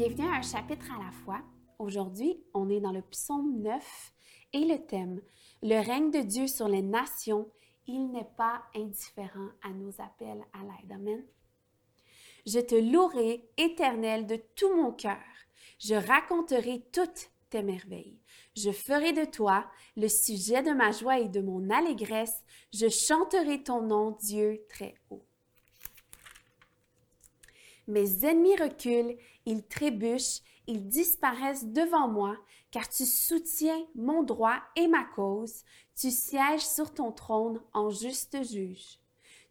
Bienvenue à un chapitre à la fois. Aujourd'hui, on est dans le psaume 9 et le thème Le règne de Dieu sur les nations, il n'est pas indifférent à nos appels à l'aide. Amen. Je te louerai, éternel, de tout mon cœur. Je raconterai toutes tes merveilles. Je ferai de toi le sujet de ma joie et de mon allégresse. Je chanterai ton nom, Dieu très haut. Mes ennemis reculent, ils trébuchent, ils disparaissent devant moi, car tu soutiens mon droit et ma cause, tu sièges sur ton trône en juste juge.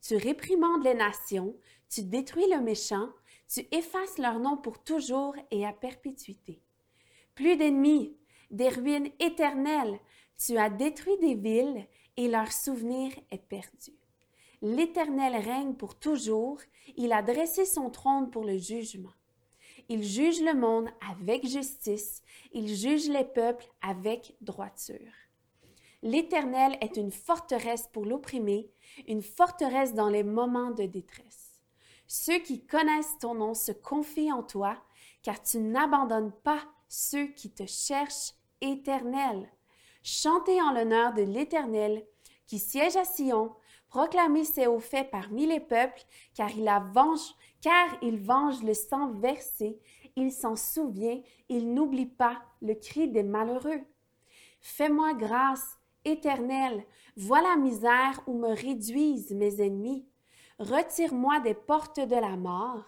Tu réprimandes les nations, tu détruis le méchant, tu effaces leur nom pour toujours et à perpétuité. Plus d'ennemis, des ruines éternelles, tu as détruit des villes et leur souvenir est perdu. L'Éternel règne pour toujours, il a dressé son trône pour le jugement. Il juge le monde avec justice, il juge les peuples avec droiture. L'Éternel est une forteresse pour l'opprimé, une forteresse dans les moments de détresse. Ceux qui connaissent ton nom se confient en toi, car tu n'abandonnes pas ceux qui te cherchent, Éternel. Chantez en l'honneur de l'Éternel qui siège à Sion, proclamez ses hauts faits parmi les peuples, car il venge, car il venge le sang versé, il s'en souvient, il n'oublie pas le cri des malheureux. Fais-moi grâce, Éternel, vois la misère où me réduisent mes ennemis. Retire-moi des portes de la mort,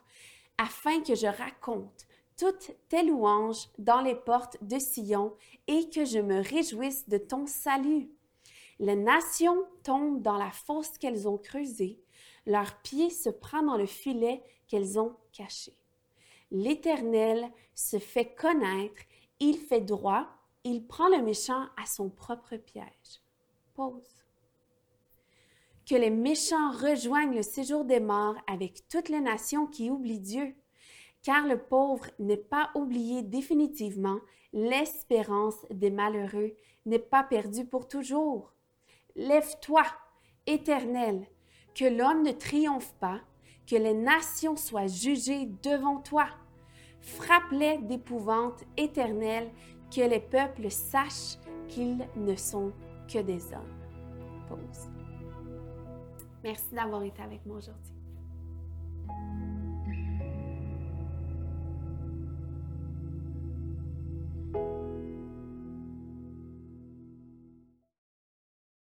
afin que je raconte toutes tes louanges dans les portes de Sion et que je me réjouisse de ton salut. Les nations tombent dans la fosse qu'elles ont creusée, leur pied se prend dans le filet qu'elles ont caché. L'Éternel se fait connaître, il fait droit, il prend le méchant à son propre piège. Pause. Que les méchants rejoignent le séjour des morts avec toutes les nations qui oublient Dieu, car le pauvre n'est pas oublié définitivement, l'espérance des malheureux n'est pas perdue pour toujours. Lève-toi, Éternel, que l'homme ne triomphe pas, que les nations soient jugées devant toi. Frappe-les d'épouvante éternelle, que les peuples sachent qu'ils ne sont que des hommes. Pause. Merci d'avoir été avec moi aujourd'hui.